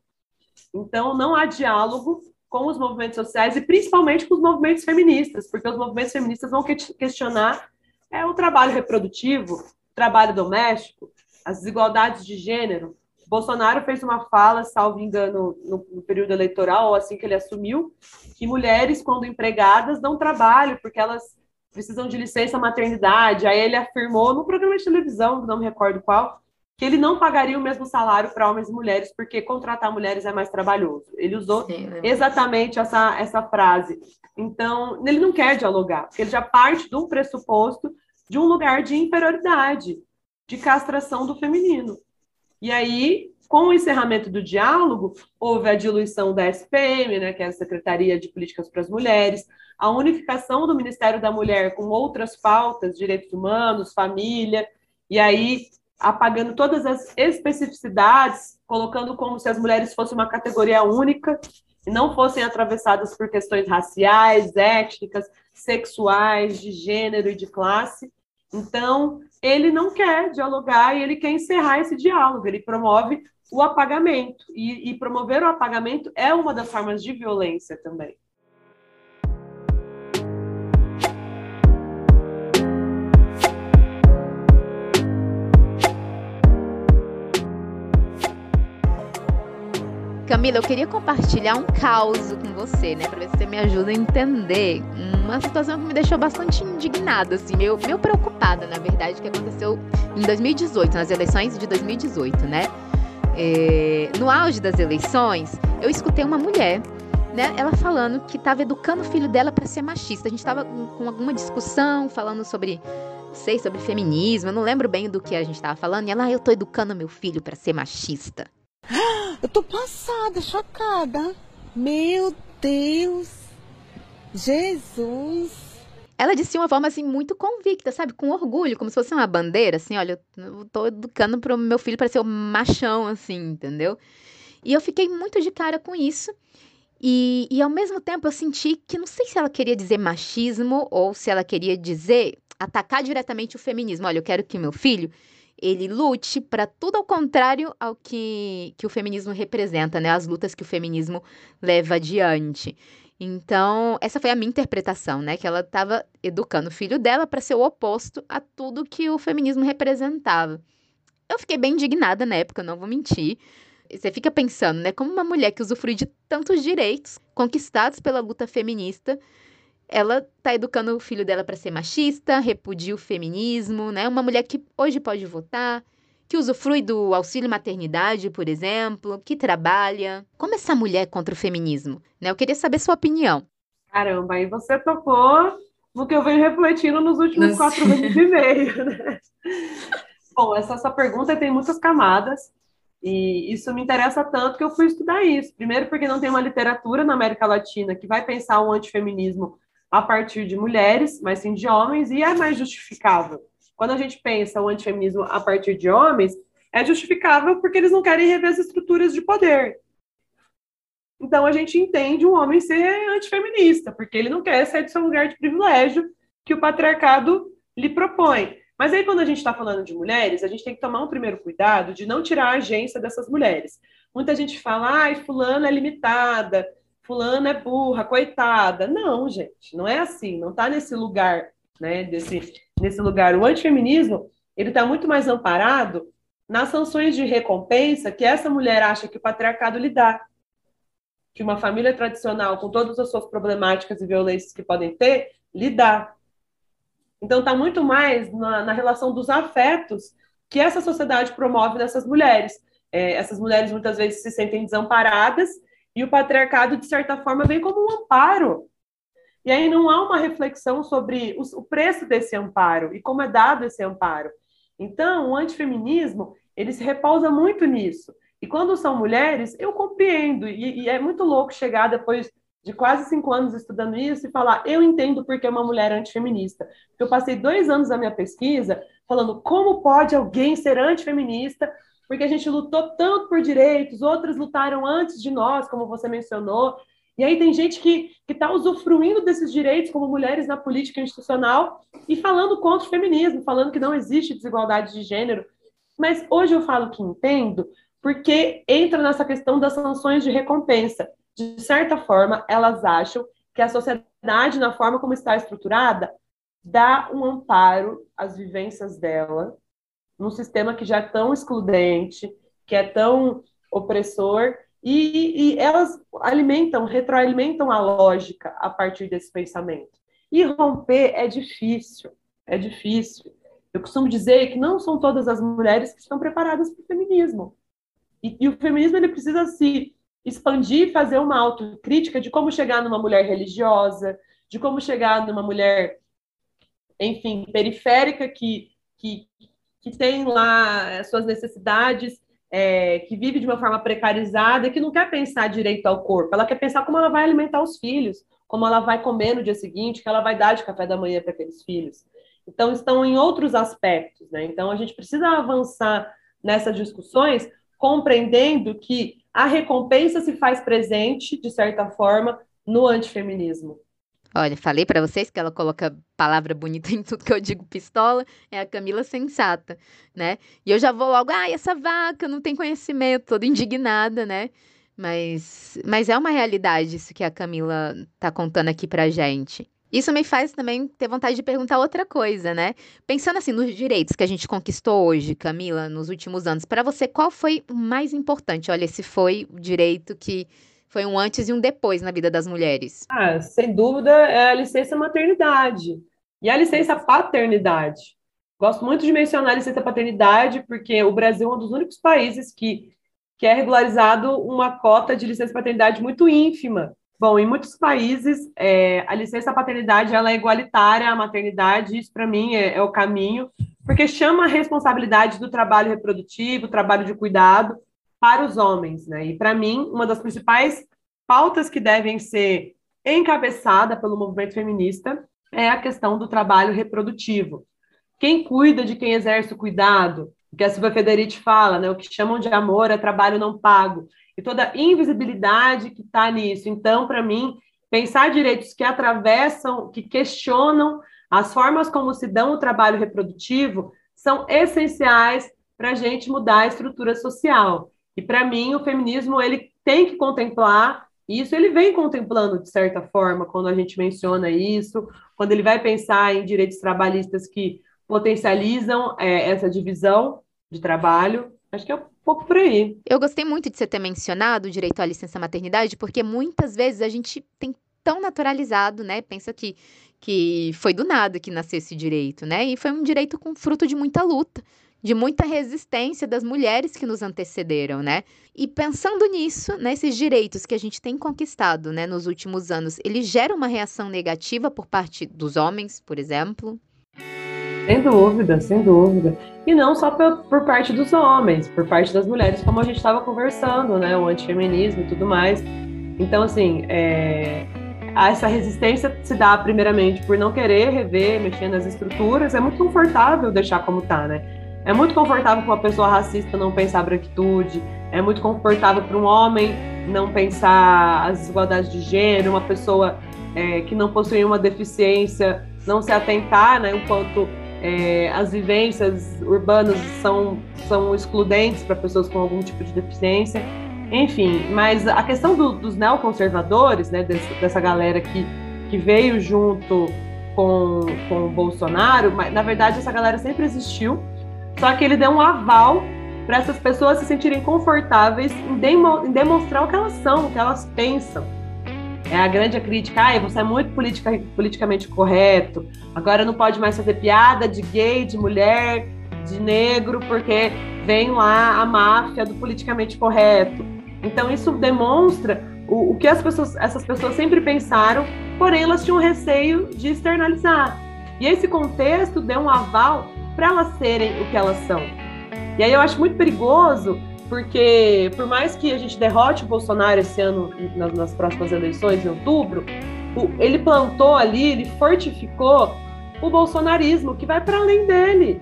Então, não há diálogo com os movimentos sociais e principalmente com os movimentos feministas, porque os movimentos feministas vão questionar é, o trabalho reprodutivo, o trabalho doméstico, as desigualdades de gênero. Bolsonaro fez uma fala, salvo engano, no, no período eleitoral, ou assim que ele assumiu, que mulheres, quando empregadas, dão trabalho, porque elas precisam de licença maternidade. Aí ele afirmou no programa de televisão, não me recordo qual, que ele não pagaria o mesmo salário para homens e mulheres, porque contratar mulheres é mais trabalhoso. Ele usou Sim, é exatamente essa, essa frase. Então, ele não quer dialogar, porque ele já parte de um pressuposto de um lugar de inferioridade, de castração do feminino. E aí, com o encerramento do diálogo, houve a diluição da SPM, né, que é a Secretaria de Políticas para as Mulheres, a unificação do Ministério da Mulher com outras pautas, direitos humanos, família, e aí apagando todas as especificidades, colocando como se as mulheres fossem uma categoria única e não fossem atravessadas por questões raciais, étnicas, sexuais, de gênero e de classe. Então, ele não quer dialogar e ele quer encerrar esse diálogo. Ele promove o apagamento. E, e promover o apagamento é uma das formas de violência também.
Camila, eu queria compartilhar um caos com você, né? Pra ver se você me ajuda a entender uma situação que me deixou bastante indignada, assim, meio, meio preocupada, na verdade, que aconteceu em 2018, nas eleições de 2018, né? É, no auge das eleições, eu escutei uma mulher né, ela falando que estava educando o filho dela para ser machista. A gente estava com alguma discussão falando sobre, não sei, sobre feminismo, eu não lembro bem do que a gente estava falando. E ela, ah, eu tô educando meu filho para ser machista.
Eu tô passada, chocada. Meu Deus. Jesus.
Ela disse de uma forma assim muito convicta, sabe? Com orgulho, como se fosse uma bandeira, assim, olha, eu tô educando pro meu filho para ser machão, assim, entendeu? E eu fiquei muito de cara com isso. E, e ao mesmo tempo eu senti que não sei se ela queria dizer machismo ou se ela queria dizer atacar diretamente o feminismo. Olha, eu quero que meu filho ele lute para tudo ao contrário ao que, que o feminismo representa, né? As lutas que o feminismo leva adiante. Então, essa foi a minha interpretação, né? Que ela estava educando o filho dela para ser o oposto a tudo que o feminismo representava. Eu fiquei bem indignada na época, não vou mentir. Você fica pensando, né? Como uma mulher que usufrui de tantos direitos conquistados pela luta feminista ela tá educando o filho dela para ser machista, repudia o feminismo, né? Uma mulher que hoje pode votar, que usufrui do auxílio maternidade, por exemplo, que trabalha. Como essa mulher contra o feminismo? Né? Eu queria saber sua opinião.
Caramba, aí você tocou no que eu venho refletindo nos últimos Nossa. quatro meses e meio, né? Bom, essa, essa pergunta tem muitas camadas. E isso me interessa tanto que eu fui estudar isso. Primeiro, porque não tem uma literatura na América Latina que vai pensar o antifeminismo a partir de mulheres, mas sim de homens, e é mais justificável. Quando a gente pensa o antifeminismo a partir de homens, é justificável porque eles não querem rever as estruturas de poder. Então a gente entende um homem ser antifeminista, porque ele não quer sair do seu lugar de privilégio que o patriarcado lhe propõe. Mas aí, quando a gente está falando de mulheres, a gente tem que tomar um primeiro cuidado de não tirar a agência dessas mulheres. Muita gente fala, ai, fulana é limitada, fulana é burra, coitada. Não, gente, não é assim, não está nesse lugar, né, desse, nesse lugar. O antifeminismo, ele está muito mais amparado nas sanções de recompensa que essa mulher acha que o patriarcado lhe dá. Que uma família tradicional, com todas as suas problemáticas e violências que podem ter, lhe dá. Então, está muito mais na, na, relação dos afetos que essa sociedade promove nessas mulheres. É, essas mulheres muitas vezes se sentem desamparadas e o patriarcado, de certa forma, vem como um amparo. E aí não há uma reflexão sobre o preço desse amparo e como é dado esse amparo. Então, o antifeminismo, ele se repousa muito nisso. E quando são mulheres, eu compreendo. E, e é muito louco chegar depois de quase cinco anos estudando isso e falar, eu entendo porque é uma mulher antifeminista. Porque eu passei dois anos da minha pesquisa falando como pode alguém ser antifeminista porque a gente lutou tanto por direitos, outras lutaram antes de nós, como você mencionou, E aí tem gente que está usufruindo desses direitos como mulheres na política institucional e falando contra o feminismo, falando que não existe desigualdade de gênero. Mas hoje eu falo que entendo, porque entra nessa questão das sanções de recompensa. De certa forma, elas acham que a sociedade, na forma como está estruturada, dá um amparo às vivências dela, num sistema que já é tão excludente, que é tão opressor, e, e elas alimentam, retroalimentam a lógica a partir desse pensamento. E romper é difícil, é difícil. Eu costumo dizer que não são todas as mulheres que estão preparadas para o feminismo. E, e, o feminismo ele precisa se expandir, fazer uma autocrítica de como chegar numa mulher religiosa, de como chegar numa mulher, enfim, periférica que, que, que tem lá suas necessidades é, que vive de uma forma precarizada que não quer pensar direito ao corpo, ela quer pensar como ela vai alimentar os filhos, como ela vai comer no dia seguinte, que ela vai dar de café da manhã para aqueles filhos. Então, estão em outros aspectos, né? Então, a gente precisa avançar nessas discussões, compreendendo que a recompensa se faz presente, de certa forma, no antifeminismo.
Olha, falei para vocês que ela coloca palavra bonita em tudo que eu digo pistola, é a Camila sensata, né? E eu já vou logo, ai, essa vaca não tem conhecimento, toda indignada, né? Mas, mas é uma realidade isso que a Camila tá contando aqui pra gente. Isso me faz também ter vontade de perguntar outra coisa, né? Pensando assim nos direitos que a gente conquistou hoje, Camila, nos últimos anos, para você qual foi o mais importante? Olha, esse foi o direito que foi um antes e um depois na vida das mulheres?
Ah, sem dúvida, é a licença maternidade e a licença paternidade. Gosto muito de mencionar a licença paternidade, porque o Brasil é um dos únicos países que, que é regularizado uma cota de licença paternidade muito ínfima. Bom, em muitos países, é, a licença paternidade ela é igualitária à maternidade, isso para mim é, é o caminho, porque chama a responsabilidade do trabalho reprodutivo, trabalho de cuidado, para os homens, né? E para mim, uma das principais pautas que devem ser encabeçada pelo movimento feminista é a questão do trabalho reprodutivo. Quem cuida de quem exerce o cuidado, o que a Silvia Federici fala, né? O que chamam de amor é trabalho não pago e toda a invisibilidade que está nisso. Então, para mim, pensar direitos que atravessam, que questionam as formas como se dão o trabalho reprodutivo são essenciais para a gente mudar a estrutura social. E para mim o feminismo ele tem que contemplar isso, ele vem contemplando de certa forma quando a gente menciona isso, quando ele vai pensar em direitos trabalhistas que potencializam é, essa divisão de trabalho. Acho que é um pouco por aí.
Eu gostei muito de você ter mencionado o direito à licença maternidade, porque muitas vezes a gente tem tão naturalizado, né? Pensa que, que foi do nada que nasceu esse direito, né? E foi um direito com fruto de muita luta de muita resistência das mulheres que nos antecederam, né? E pensando nisso, nesses direitos que a gente tem conquistado, né, nos últimos anos, eles geram uma reação negativa por parte dos homens, por exemplo?
Sem dúvida, sem dúvida. E não só por, por parte dos homens, por parte das mulheres, como a gente estava conversando, né? O antifeminismo e tudo mais. Então, assim, é, essa resistência se dá primeiramente por não querer rever, mexer nas estruturas. É muito confortável deixar como tá, né? É muito confortável para uma pessoa racista não pensar branquitude, é muito confortável para um homem não pensar as desigualdades de gênero, uma pessoa é, que não possui uma deficiência não se atentar, né, enquanto é, as vivências urbanas são, são excludentes para pessoas com algum tipo de deficiência. Enfim, mas a questão do, dos neoconservadores, né, desse, dessa galera que, que veio junto com, com o Bolsonaro, mas, na verdade essa galera sempre existiu, só que ele deu um aval para essas pessoas se sentirem confortáveis em, demo, em, demonstrar o que elas são, o que elas pensam. É a grande crítica, ah, você é muito politica, politicamente correto, agora não pode mais fazer piada de gay, de mulher, de negro, porque vem lá a máfia do politicamente correto. Então isso demonstra o, o que as pessoas, essas pessoas sempre pensaram, porém elas tinham receio de externalizar. E esse contexto deu um aval para elas serem o que elas são. E aí eu acho muito perigoso, porque por mais que a gente derrote o Bolsonaro esse ano nas, nas próximas eleições, em outubro, o, ele plantou ali, ele fortificou o bolsonarismo, que vai para além dele,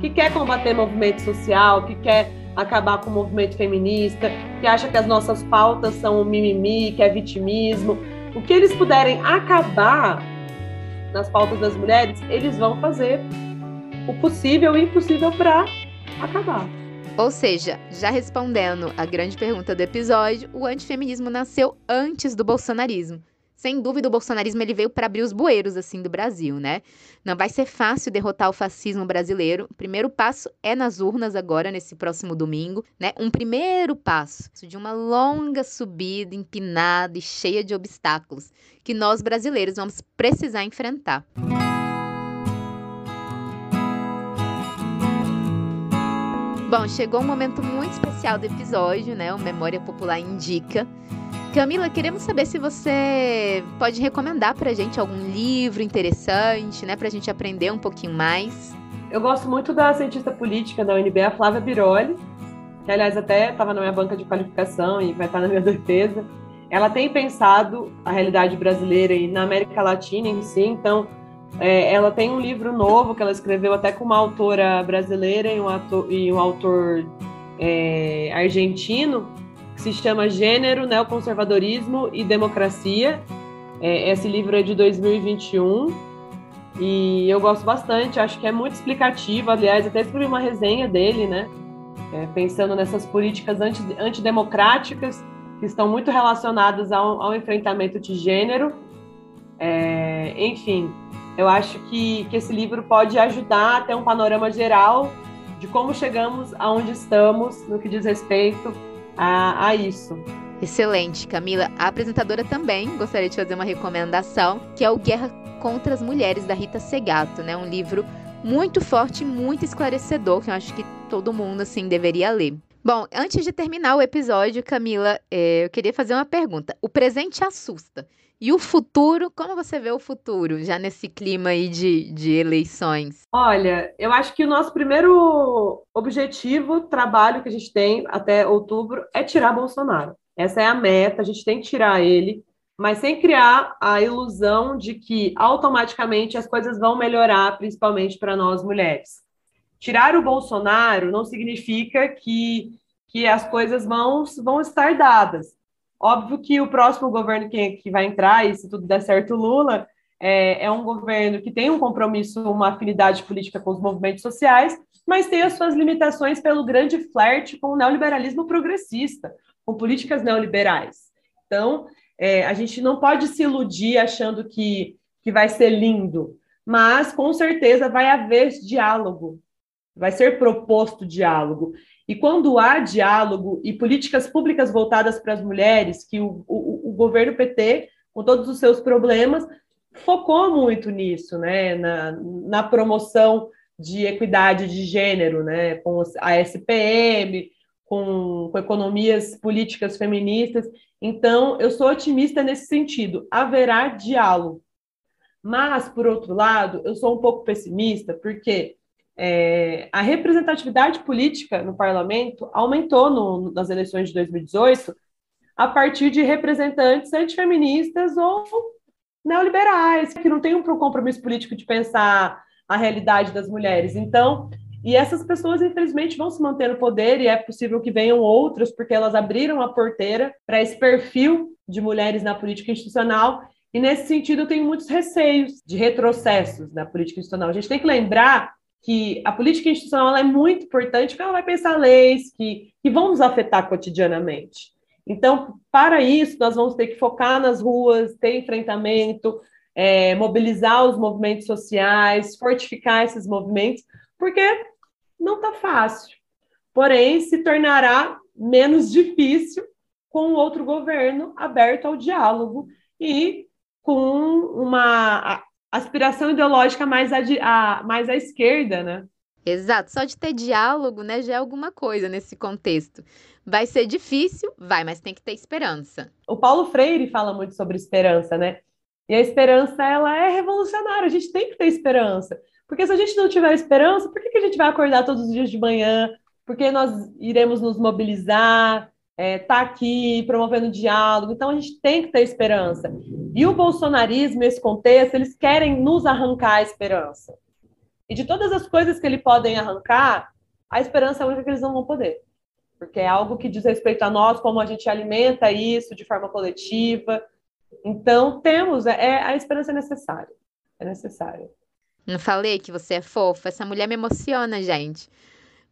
que quer combater movimento social, que quer acabar com o movimento feminista, que acha que as nossas pautas são mimimi, que é vitimismo. O que eles puderem acabar nas pautas das mulheres, eles vão fazer o possível e impossível para acabar.
Ou seja, já respondendo a grande pergunta do episódio, o antifeminismo nasceu antes do bolsonarismo. Sem dúvida, o bolsonarismo ele veio para abrir os bueiros assim do Brasil, né? Não vai ser fácil derrotar o fascismo brasileiro. O primeiro passo é nas urnas agora nesse próximo domingo, né? Um primeiro passo de uma longa subida empinada e cheia de obstáculos que nós brasileiros vamos precisar enfrentar. Bom, chegou um momento muito especial do episódio, né? O Memória Popular indica. Camila, queremos saber se você pode recomendar pra gente algum livro interessante, né? Pra gente aprender um pouquinho mais.
Eu gosto muito da cientista política da UNB, a Flávia Biroli, que aliás até estava na minha banca de qualificação e vai estar na minha defesa. Ela tem pensado a realidade brasileira e na América Latina em si, então é, ela tem um livro novo que ela escreveu até com uma autora brasileira e um, e um autor é, argentino, que se chama Gênero, Neoconservadorismo e Democracia. É, esse livro é de 2021 e eu gosto bastante, acho que é muito explicativo. Aliás, até escrevi uma resenha dele, né? É, pensando nessas políticas anti, antidemocráticas que estão muito relacionadas ao, ao enfrentamento de gênero. É, enfim, eu acho que, que esse livro pode ajudar a ter um panorama geral de como chegamos aonde estamos no que diz respeito a, a isso.
Excelente, Camila. A apresentadora também gostaria de fazer uma recomendação, que é o Guerra contra as Mulheres, da Rita Segato, né? Um livro muito forte e muito esclarecedor, que eu acho que todo mundo, assim, deveria ler. Bom, antes de terminar o episódio, Camila, é, eu queria fazer uma pergunta. O presente assusta. E o futuro, como você vê o futuro, já nesse clima aí de, de eleições?
Olha, eu acho que o nosso primeiro objetivo, trabalho que a gente tem até outubro, é tirar Bolsonaro. Essa é a meta, a gente tem que tirar ele, mas sem criar a ilusão de que automaticamente as coisas vão melhorar, principalmente para nós mulheres. Tirar o Bolsonaro não significa que, que as coisas vão, vão estar dadas Óbvio que o próximo governo que, que vai entrar, e se tudo der certo, Lula, é, é um governo que tem um compromisso, uma afinidade política com os movimentos sociais, mas tem as suas limitações pelo grande flerte com o neoliberalismo progressista, com políticas neoliberais. Então, é, a gente não pode se iludir achando que, que vai ser lindo, mas com certeza vai haver diálogo, vai ser proposto diálogo. E quando há diálogo e políticas públicas voltadas para as mulheres, que o, o, o, governo PT, com todos os seus problemas, focou muito nisso, né? na, na promoção de equidade de gênero, né? com a SPM, com, com economias políticas feministas. Então, eu sou otimista nesse sentido. Haverá diálogo. Mas, por outro lado, eu sou um pouco pessimista, porque é, a representatividade política no parlamento aumentou no, nas eleições de 2018 a partir de representantes antifeministas ou neoliberais, que não têm um compromisso político de pensar a realidade das mulheres. Então, e essas pessoas, infelizmente, vão se manter no poder e é possível que venham outras, porque elas abriram a porteira para esse perfil de mulheres na política institucional. E nesse sentido, eu tenho muitos receios de retrocessos na política institucional. A gente tem que lembrar que a política institucional é muito importante porque ela vai pensar leis que, que vão nos afetar cotidianamente. Então, para isso, nós vamos ter que focar nas ruas, ter enfrentamento, é, mobilizar os movimentos sociais, fortificar esses movimentos, porque não está fácil. Porém, se tornará menos difícil com outro governo aberto ao diálogo e com uma aspiração ideológica mais, a, a, mais à esquerda, né?
Exato, só de ter diálogo, né, já é alguma coisa nesse contexto. Vai ser difícil, vai, mas tem que ter esperança.
O Paulo Freire fala muito sobre esperança, né? E a esperança, ela é revolucionária, a gente tem que ter esperança. Porque se a gente não tiver esperança, por que, que a gente vai acordar todos os dias de manhã? Porque nós iremos nos mobilizar, está é, tá aqui promovendo diálogo, então a gente tem que ter esperança. E o bolsonarismo, nesse contexto, eles querem nos arrancar a esperança. E de todas as coisas que eles podem arrancar, a esperança é a única que eles não vão poder. porque é algo que diz respeito a nós, como a gente alimenta isso de forma coletiva. Então, temos, é, é a esperança é necessária. É necessária.
Não falei que você é fofa? Essa mulher me emociona, gente.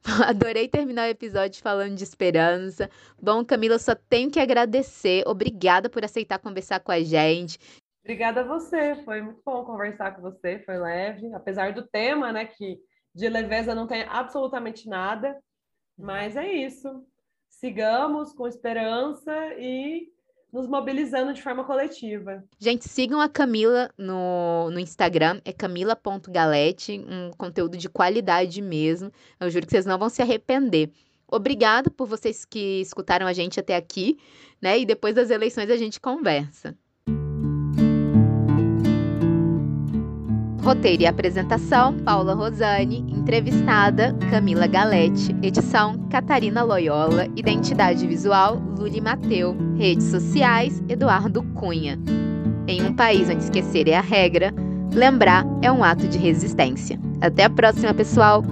Adorei terminar o episódio falando de esperança. Bom, Camila, só tenho que agradecer. Obrigada por aceitar conversar com a gente.
Obrigada a você. Foi muito bom conversar com você. Foi leve, apesar do tema, né, que de leveza não tem absolutamente nada. Mas é isso. Sigamos com esperança e nos mobilizando de forma coletiva.
Gente, sigam a Camila no, no Instagram, é camila.galete, um conteúdo de qualidade mesmo. Eu juro que vocês não vão se arrepender. Obrigada por vocês que escutaram a gente até aqui, né? E depois das eleições a gente conversa. Roteiro e apresentação: Paula Rosane. Entrevistada: Camila Galete. Edição: Catarina Loyola. Identidade visual: Luli Mateu. Redes sociais: Eduardo Cunha. Em um país onde esquecer é a regra, lembrar é um ato de resistência. Até a próxima, pessoal!